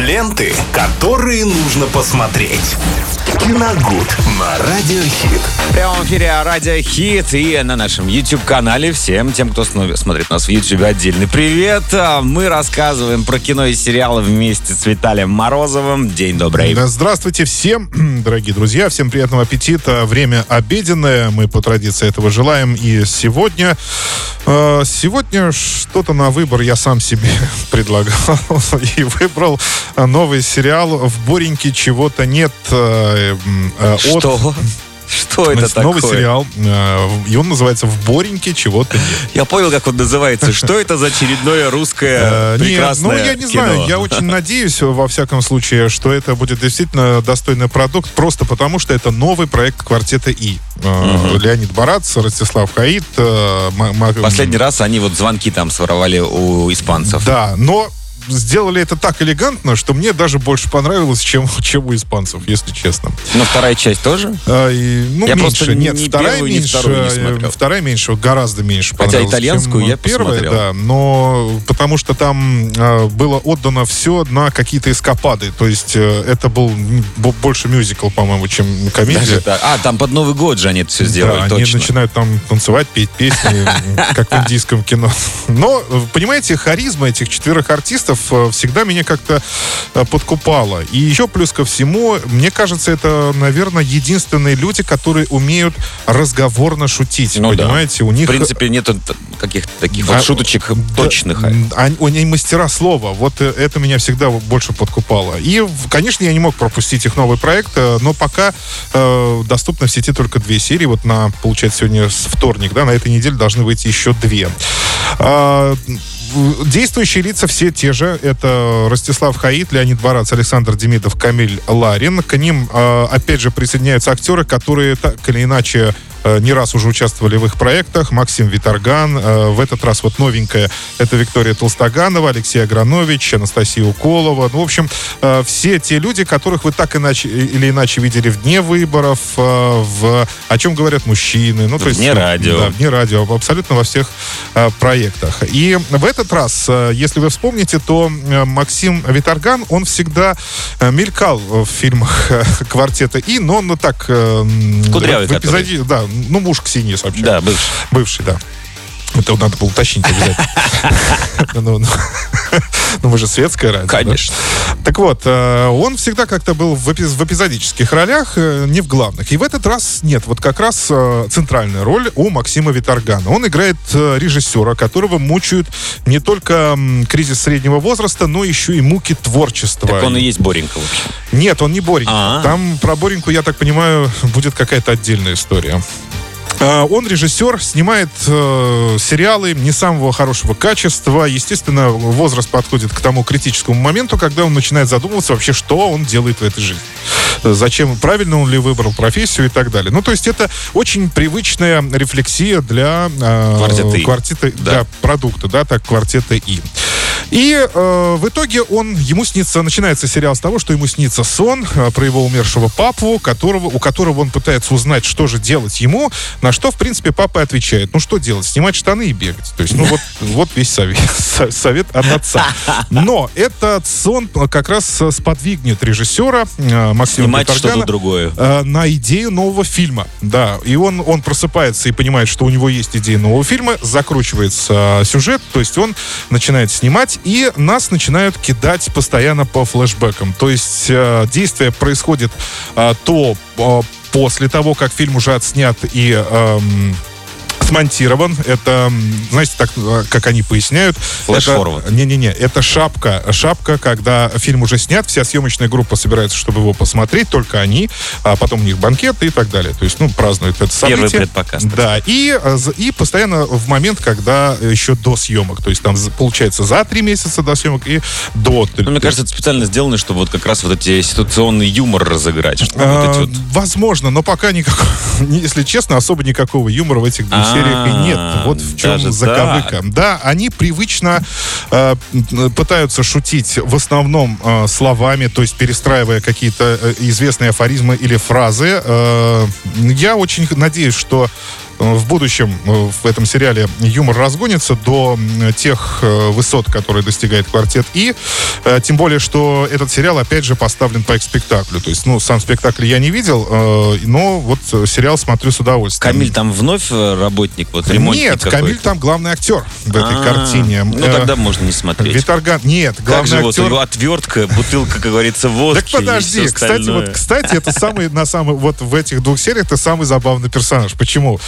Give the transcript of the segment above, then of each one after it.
Ленты, которые нужно посмотреть. Киногуд на Радиохит. В прямом эфире Радио Хит и на нашем YouTube-канале. Всем тем, кто смотрит нас в YouTube, отдельный привет. А, Мы рассказываем про кино и сериалы вместе с Виталием Морозовым. День добрый. Да, Здравствуйте всем, дорогие друзья. Всем приятного аппетита. Время обеденное. Мы по традиции этого желаем. И сегодня... э, Сегодня что-то на выбор я сам себе предлагал. И выбрал э, новый сериал «В Бореньке чего-то нет». э, э, от- Что? Что это такое? Новый сериал. э, И он называется «В Бореньке чего-то нет». Я понял, как он называется. Что это за очередное русское Э, нет, прекрасное ну, я не знаю, я очень надеюсь, во всяком случае, что это будет действительно достойный продукт, просто потому что это новый проект «Квартета И». Э, Леонид Барац, Ростислав Хаид. э, Последний раз они вот звонки там своровали у испанцев. Да, но сделали это так элегантно, что мне даже больше понравилось, чем, чем у испанцев, если честно. Но вторая часть тоже? А, и, ну, Я меньше. Нет, ни вторая первую, меньше. не э, смотрел. Вторая меньше, гораздо меньше Хотя понравилась, итальянскую я первая, посмотрел. да. Но потому что там э, было отдано все на какие-то эскапады. То есть э, это был больше мюзикл, по-моему, чем комедия. Даже так. А, там под Новый год же они это все сделали, Да, они точно. начинают там танцевать, петь песни, как в индийском кино. Но, э, понимаете, харизма этих четверых артистов э, всегда меня как-то э, подкупала. И еще плюс ко всему, мне кажется, это, наверное, единственные люди, которые умеют разговорно шутить. Ну да. понимаете, у В них... принципе, нету т- каких-то таких А, вот шуточек да, точных. Они, они мастера слова. Вот э, это меня всегда больше подкупало. И, конечно, я не мог пропустить их новый проект, э, но пока э, доступно в сети только две серии. Вот на, получается, сегодня вторник, да, на этой неделе должны выйти еще две. А, Действующие лица все те же. Это Ростислав Хаид, Леонид Барац, Александр Демидов, Камиль Ларин. К ним, э, опять же, присоединяются актеры, которые так или иначе не раз уже участвовали в их проектах. Максим Виторган. э, В этот раз вот новенькая это Виктория Толстоганова, Алексей Агранович, Анастасия Уколова. Ну, в общем, э, все те люди, которых вы так иначе, или иначе видели в дне выборов, э, в «О чем говорят мужчины». Ну, то есть, «Вне радио». Да, вне радио, абсолютно во всех э, проектах. И в этот раз, э, если вы вспомните, то э, Максим Виторган, он всегда э, мелькал в фильмах э, «Квартета И», но он ну, так... э, Кудрявый в эпизоде, да, ну, муж Ксении Собчак. Да, бывший. Бывший, да. Это надо было уточнить обязательно. Ну, мы же светская радио. да? Конечно. Так вот, э, он всегда как-то был в, эпиз- в эпизодических ролях, э, не в главных. И в этот раз нет. Вот как раз э, центральная роль у Максима Виторгана. Он играет режиссера, которого мучают не только кризис среднего возраста, но еще и муки творчества. Так он и есть Боренька, в общем. Нет, он не Боренька. А. Там про Бореньку, я так понимаю, будет какая-то отдельная история. А, Он режиссер, снимает э, сериалы не самого хорошего качества. Естественно, возраст подходит к тому критическому моменту, когда он начинает задумываться вообще, что он делает в этой жизни. Зачем, правильно он ли выбрал профессию и так далее. Ну, то есть это очень привычная рефлексия для э, квартета- Да. для продукта, да, так, квартета И. И э, в итоге он, ему снится, начинается сериал с того, что ему снится сон э, про его умершего папу, которого, у которого он пытается узнать, что же делать ему, на что, в принципе, папа отвечает, ну что делать, снимать штаны и бегать. То есть, ну вот, вот весь совет, со- совет от отца. Но этот сон как раз сподвигнет режиссера э, Максима Снимать что-то другое. э, на идею нового фильма. Да, и он, он просыпается и понимает, что у него есть идея нового фильма, закручивается э, сюжет, то есть он начинает снимать, и нас начинают кидать постоянно по флешбекам. То есть э, действие происходит э, то э, после того, как фильм уже отснят и эм, смонтирован. Это, знаете, так, э, как они поясняют. Флэш-форвард. это- Не-не-не, это шапка. Шапка, когда фильм уже снят, вся съемочная группа собирается, чтобы его посмотреть, только они, а потом у них банкет и так далее. То есть, ну, празднуют это событие. Первый предпоказ. Да, и, э, и постоянно в момент, когда еще до съемок. То есть там получается за три месяца до съемок и до. Ну, мне кажется, это специально сделано, чтобы вот как раз вот эти ситуационный юмор разыграть. Чтобы вот А, эти вот... Возможно, но пока никакого, если честно, особо никакого юмора в этих двух А, сериях и нет. Вот в чем даже заковыка. Да, они привычно э, пытаются шутить в основном э, словами, то есть перестраивая какие-то э, известные афоризмы или фразы. Э, я очень надеюсь, что в будущем в этом сериале юмор разгонится до тех высот, которые достигает квартет И. Тем более, что этот сериал, опять же, поставлен по спектаклю. То есть, ну, сам спектакль я не видел, но вот сериал смотрю с удовольствием. Камиль там вновь работник, вот ремонтник Нет, Камиль там главный актер в этой А, картине. Ну, тогда можно не смотреть. Виторган, нет, Как главный же вот у актер... него отвертка, бутылка, как говорится, водки Так подожди, кстати, вот, кстати, это самый, на самый, вот в этих двух сериях это самый забавный персонаж. Почему?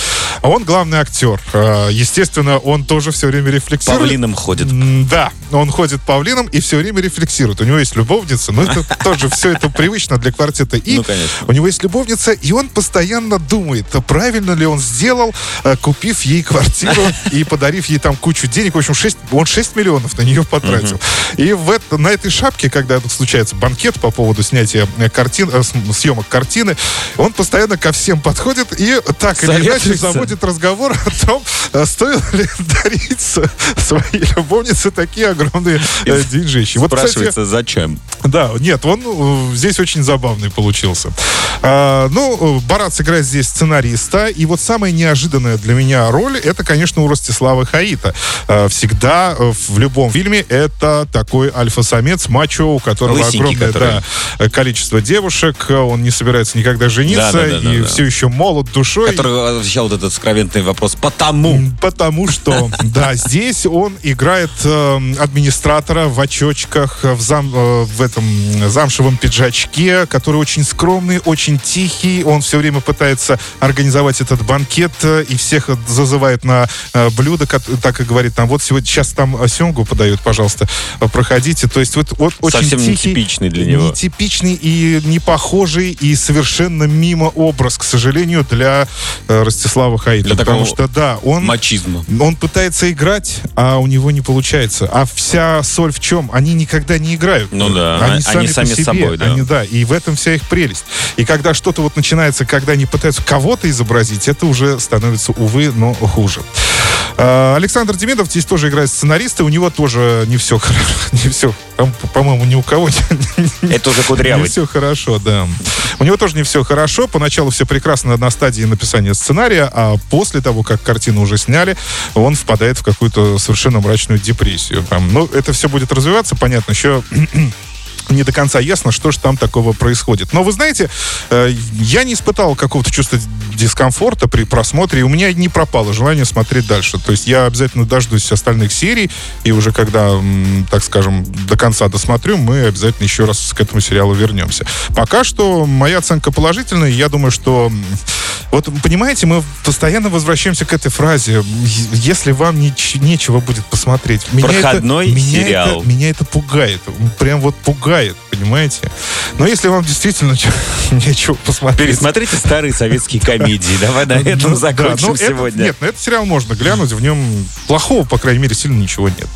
Он главный актер. Э, Естественно, он тоже все время рефлексирует. Павлином ходит. Да, он ходит павлином и все время рефлексирует. У него есть любовница, но это тоже все это привычно для квартета. И Ну, конечно. у него есть любовница, и он постоянно думает, а правильно ли он сделал, э, купив ей квартиру и подарив ей там кучу денег. В общем, 6, он 6 миллионов на нее потратил. И в это- на этой шапке, когда случается банкет по поводу снятия э, картин, съемок картины, он постоянно ко всем подходит и так или иначе Заводит разговор о том, э, стоило ли дарить своей любовнице такие огромные э, деньжищи. Вот, кстати, Спрашивается, зачем? да, нет, он э, здесь очень забавный получился. А, ну, Барат сыграет здесь сценариста, и вот самая неожиданная для меня роль, это, конечно, у Ростислава Хаита. А, всегда в любом фильме это такой альфа-самец, мачо, у которого Лысенький, огромное который. да, количество девушек, он не собирается никогда жениться, Да, да, да, да, и да. все еще молод душой. Который отвечал вот этот скровенный вопрос. Потому. Потому что, да, здесь он играет э, администратора в очочках, в, зам, э, в этом замшевом пиджачке, который очень скромный, очень тихий. Он все время пытается организовать этот банкет э, и всех зазывает на э, блюдо, кот- так и говорит там, вот сегодня сейчас там э, семгу подают, пожалуйста, э, проходите. То есть вот, вот очень Совсем тихий, нетипичный для него. Нетипичный и не похожий, и совершенно мимо образ, к сожалению, для э, Ростислава Хаита. Для потому что, да, он, Мачизма. он пытается играть, а у него не получается. А вся соль в чем? Они никогда не играют. Ну да, Они, они сами, сами по с себе. собой, да. Они, да. И в этом вся их прелесть. И когда что-то вот начинается, когда они пытаются кого-то изобразить, это уже становится, увы, но хуже. А, Александр Демидов здесь тоже играет сценариста. У него тоже не все хорошо. Не все, по-моему, ни у кого не, Это уже не кудрявый. все хорошо, да. У него тоже не все хорошо. Поначалу все прекрасно на стадии написания сценария, а после того, как картину уже сняли, он впадает в какую-то совершенно мрачную депрессию. Там, ну, это все будет развиваться, понятно, еще не до конца ясно, что же там такого происходит. Но вы знаете, э, я не испытал какого-то чувства дискомфорта при просмотре, и у меня не пропало желание смотреть дальше. То есть я обязательно дождусь остальных серий, и уже когда, так скажем, до конца досмотрю, мы обязательно еще раз к этому сериалу вернемся. Пока что моя оценка положительная, я думаю, что... Вот, понимаете, мы постоянно возвращаемся к этой фразе. «Е- Если вам неч- нечего будет посмотреть. Меня это- Проходной меня сериал. это- меня это пугает. Прям вот пугает, понимаете? Но если вам действительно нечего посмотреть... Пересмотрите старые советские комедии. Давай на этом ну, закончим ну, сегодня. нет, на этот сериал можно глянуть, в нем плохого, по крайней мере, сильно ничего нет.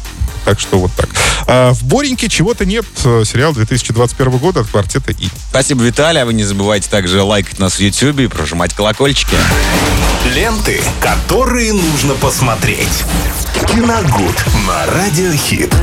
Так что вот так. А в Бореньке чего-то нет. Э, Сериал 2021 года от квартета И. Спасибо, Виталий. А вы не забывайте также лайкать нас в YouTube и прожимать колокольчики. Ленты, которые нужно посмотреть. Киногуд на Радиохит.